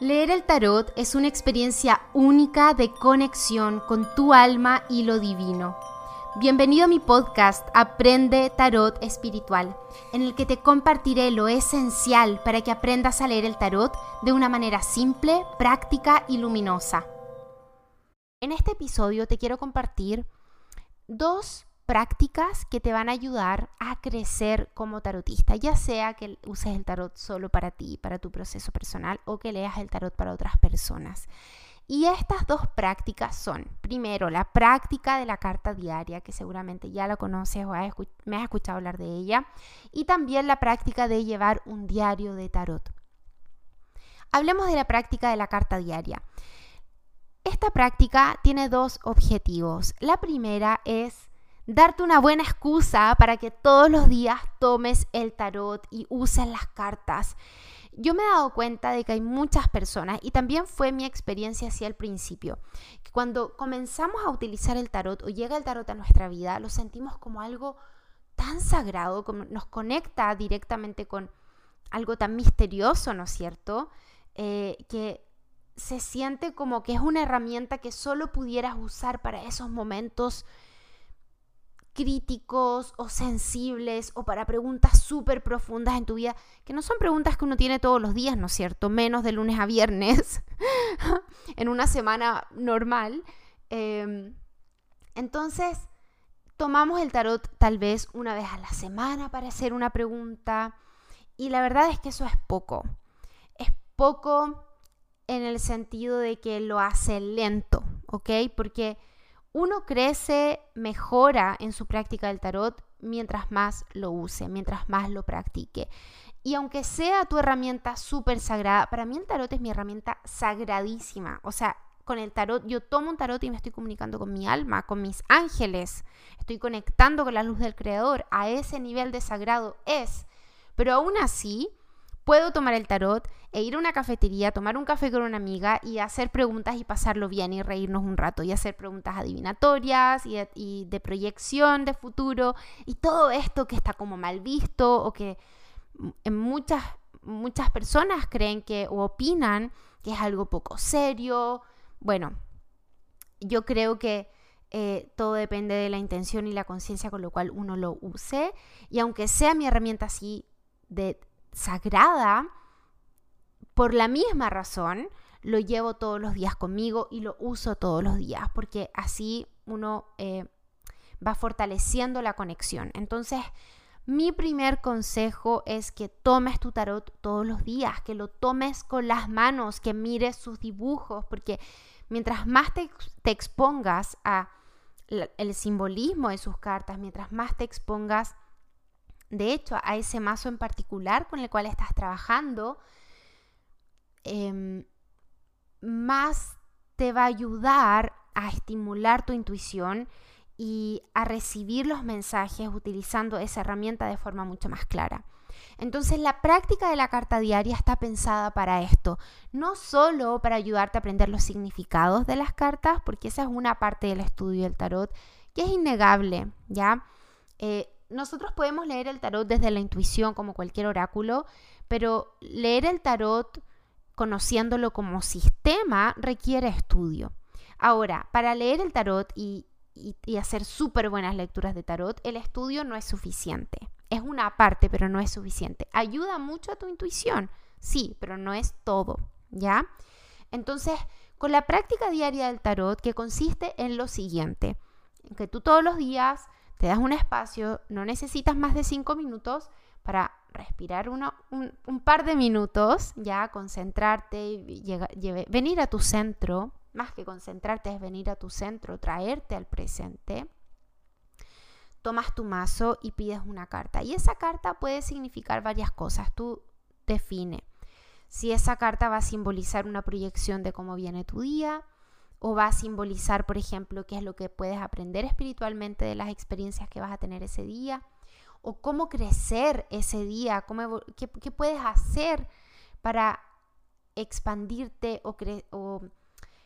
Leer el tarot es una experiencia única de conexión con tu alma y lo divino. Bienvenido a mi podcast Aprende Tarot Espiritual, en el que te compartiré lo esencial para que aprendas a leer el tarot de una manera simple, práctica y luminosa. En este episodio te quiero compartir dos prácticas que te van a ayudar a crecer como tarotista, ya sea que uses el tarot solo para ti, para tu proceso personal, o que leas el tarot para otras personas. Y estas dos prácticas son, primero, la práctica de la carta diaria, que seguramente ya la conoces o me has escuchado hablar de ella, y también la práctica de llevar un diario de tarot. Hablemos de la práctica de la carta diaria. Esta práctica tiene dos objetivos. La primera es darte una buena excusa para que todos los días tomes el tarot y uses las cartas. Yo me he dado cuenta de que hay muchas personas, y también fue mi experiencia así al principio, que cuando comenzamos a utilizar el tarot o llega el tarot a nuestra vida, lo sentimos como algo tan sagrado, como nos conecta directamente con algo tan misterioso, ¿no es cierto? Eh, que se siente como que es una herramienta que solo pudieras usar para esos momentos críticos o sensibles o para preguntas súper profundas en tu vida, que no son preguntas que uno tiene todos los días, ¿no es cierto? Menos de lunes a viernes, en una semana normal. Em, entonces, tomamos el tarot tal vez una vez a la semana para hacer una pregunta y la verdad es que eso es poco. Es poco en el sentido de que lo hace lento, ¿ok? Porque uno crece, mejora en su práctica del tarot mientras más lo use, mientras más lo practique. Y aunque sea tu herramienta súper sagrada, para mí el tarot es mi herramienta sagradísima. O sea, con el tarot, yo tomo un tarot y me estoy comunicando con mi alma, con mis ángeles. Estoy conectando con la luz del Creador. A ese nivel de sagrado es. Pero aún así, puedo tomar el tarot e ir a una cafetería, tomar un café con una amiga y hacer preguntas y pasarlo bien y reírnos un rato y hacer preguntas adivinatorias y de, proyección de futuro y todo esto que está como mal visto o que en muchas, muchas personas creen que o opinan que es algo poco serio. Bueno, yo creo que eh, todo depende de la intención y la conciencia con lo cual uno lo use. Y aunque sea mi herramienta así de sagrada, por la misma razón, lo llevo todos los días conmigo y lo uso todos los días, porque así uno eh, va fortaleciendo la conexión. Entonces, mi primer consejo es que tomes tu tarot todos los días, que lo tomes con las manos, que mires sus dibujos, porque mientras más te, te expongas a el simbolismo de sus cartas, mientras más te expongas de hecho, a ese mazo en particular con el cual estás trabajando, em, más te va a ayudar a estimular tu intuición y a recibir los mensajes utilizando esa herramienta de forma mucho más clara. Entonces la práctica de la carta diaria está pensada para esto, no solo para ayudarte a aprender los significados de las cartas, porque esa es una parte del estudio del tarot que es innegable, ¿ya? Eh, nosotros podemos leer el tarot desde la intuición como cualquier oráculo, pero leer el tarot conociéndolo como sistema requiere estudio. Ahora, para leer el tarot y, hacer súper buenas lecturas de tarot, el estudio no es suficiente. Es una parte, pero no es suficiente. Ayuda mucho a tu intuición, sí, pero no es todo, ¿ya? Entonces, con la práctica diaria del tarot, que consiste en lo siguiente, que tú todos los días te das un espacio, no necesitas más de cinco minutos para respirar un, par de minutos, ya concentrarte, y venir a tu centro, más que concentrarte es venir a tu centro, traerte al presente. Tomas tu mazo y pides una carta. Y esa carta puede significar varias cosas. Tú define si esa carta va a simbolizar una proyección de cómo viene tu día, o va a simbolizar, por ejemplo, qué es lo que puedes aprender espiritualmente de las experiencias que vas a tener ese día, o cómo crecer ese día, cómo, qué, puedes hacer para expandirte o,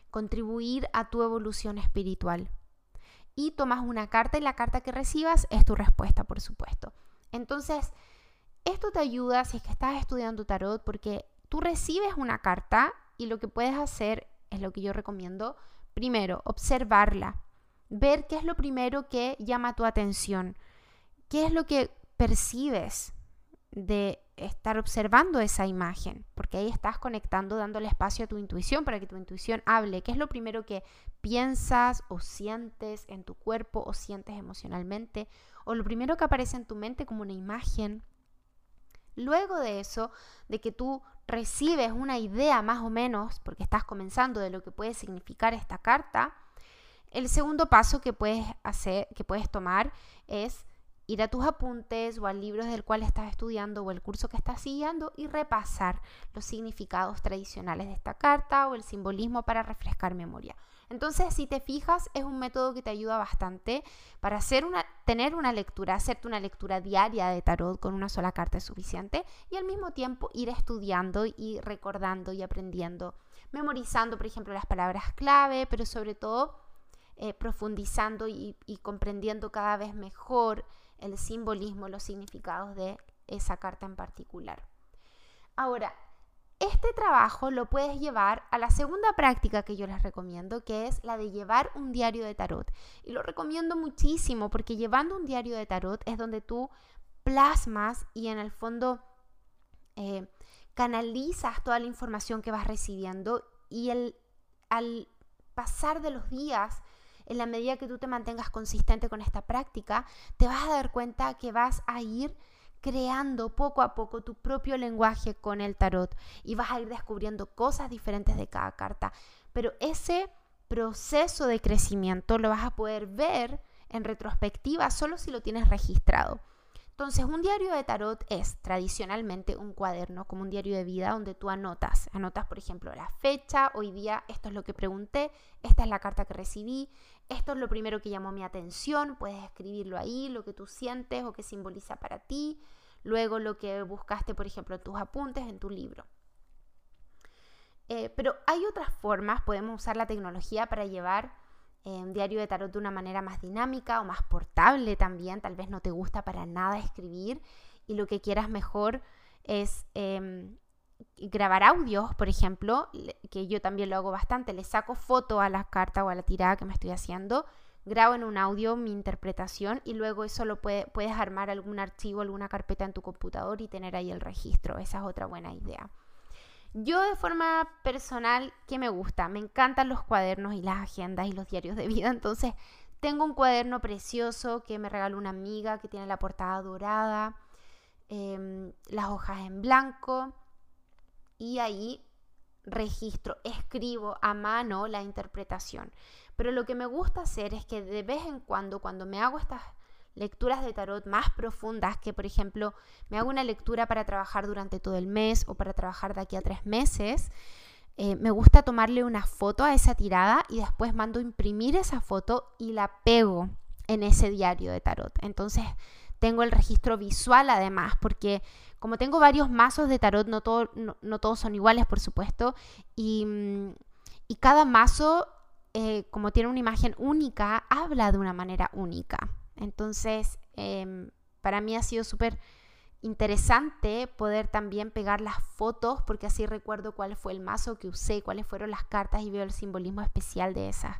contribuir a tu evolución espiritual. Y tomas una carta y la carta que recibas es tu respuesta, por supuesto. Entonces, esto te ayuda si es que estás estudiando tarot porque tú recibes una carta y lo que puedes hacer es lo que yo recomiendo. Primero, observarla, ver qué es lo primero que llama tu atención, qué es lo que percibes de estar observando esa imagen, porque ahí estás conectando, dándole espacio a tu intuición para que tu intuición hable, qué es lo primero que piensas o sientes en tu cuerpo o sientes emocionalmente, o lo primero que aparece en tu mente como una imagen. Luego de eso, de que tú recibes una idea más o menos, porque estás comenzando de lo que puede significar esta carta, el segundo paso que puedes hacer, que puedes tomar es ir a tus apuntes o al libro del cual estás estudiando o el curso que estás siguiendo y repasar los significados tradicionales de esta carta o el simbolismo para refrescar memoria. Entonces, si te fijas, es un método que te ayuda bastante para hacer una, tener una lectura, hacerte una lectura diaria de tarot con una sola carta es suficiente y al mismo tiempo ir estudiando y recordando y aprendiendo, memorizando, por ejemplo, las palabras clave, pero sobre todo eh, profundizando y comprendiendo cada vez mejor el simbolismo, los significados de esa carta en particular. Ahora, este trabajo lo puedes llevar a la segunda práctica que yo les recomiendo, que es la de llevar un diario de tarot. Y lo recomiendo muchísimo porque llevando un diario de tarot es donde tú plasmas y en el fondo eh, canalizas toda la información que vas recibiendo y el, al pasar de los días en la medida que tú te mantengas consistente con esta práctica, te vas a dar cuenta que vas a ir creando poco a poco tu propio lenguaje con el tarot y vas a ir descubriendo cosas diferentes de cada carta. Pero ese proceso de crecimiento lo vas a poder ver en retrospectiva solo si lo tienes registrado. Entonces, un diario de tarot es tradicionalmente un cuaderno, como un diario de vida, donde tú anotas. Anotas, por ejemplo, la fecha, hoy día esto es lo que pregunté, esta es la carta que recibí, esto es lo primero que llamó mi atención, puedes escribirlo ahí, lo que tú sientes o que simboliza para ti, luego lo que buscaste, por ejemplo, en tus apuntes, en tu libro. Eh, pero hay otras formas, podemos usar la tecnología para llevar un diario de tarot de una manera más dinámica o más portable también. Tal vez no te gusta para nada escribir y lo que quieras mejor es em, grabar audios, por ejemplo, que yo también lo hago bastante. Le saco foto a la carta o a la tirada que me estoy haciendo, grabo en un audio mi interpretación y luego eso lo puedes armar algún archivo, alguna carpeta en tu computador y tener ahí el registro. Esa es otra buena idea. Yo de forma personal, ¿qué me gusta? Me encantan los cuadernos y las agendas y los diarios de vida. Entonces, tengo un cuaderno precioso que me regaló una amiga que tiene la portada dorada, em, las hojas en blanco y ahí registro, escribo a mano la interpretación. Pero lo que me gusta hacer es que de vez en cuando, cuando me hago estas lecturas de tarot más profundas, que por ejemplo me hago una lectura para trabajar durante todo el mes o para trabajar de aquí a tres meses, eh, me gusta tomarle una foto a esa tirada y después mando imprimir esa foto y la pego en ese diario de tarot. Entonces tengo el registro visual además, porque como tengo varios mazos de tarot, no, no, todos son iguales, por supuesto, y, mm, y cada mazo, eh, como tiene una imagen única, habla de una manera única. Entonces, em, para mí ha sido súper interesante poder también pegar las fotos porque así recuerdo cuál fue el mazo que usé, cuáles fueron las cartas y veo el simbolismo especial de esas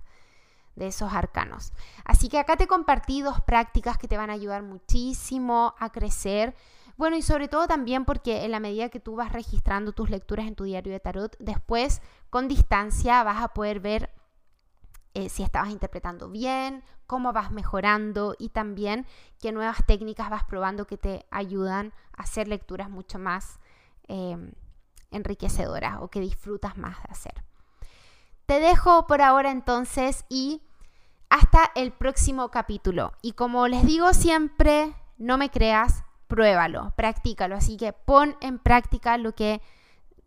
de esos arcanos. Así que acá te compartí dos prácticas que te van a ayudar muchísimo a crecer. Bueno, y sobre todo también porque en la medida que tú vas registrando tus lecturas en tu diario de tarot, después con distancia vas a poder ver eh, si estabas interpretando bien, cómo vas mejorando y también qué nuevas técnicas vas probando que te ayudan a hacer lecturas mucho más em, enriquecedoras o que disfrutas más de hacer. Te dejo por ahora entonces y hasta el próximo capítulo. Y como les digo siempre, no me creas, pruébalo, practícalo. Así que pon en práctica lo que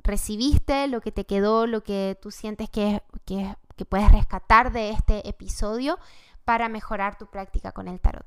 recibiste, lo que te quedó, lo que tú sientes que, que que puedes rescatar de este episodio para mejorar tu práctica con el tarot.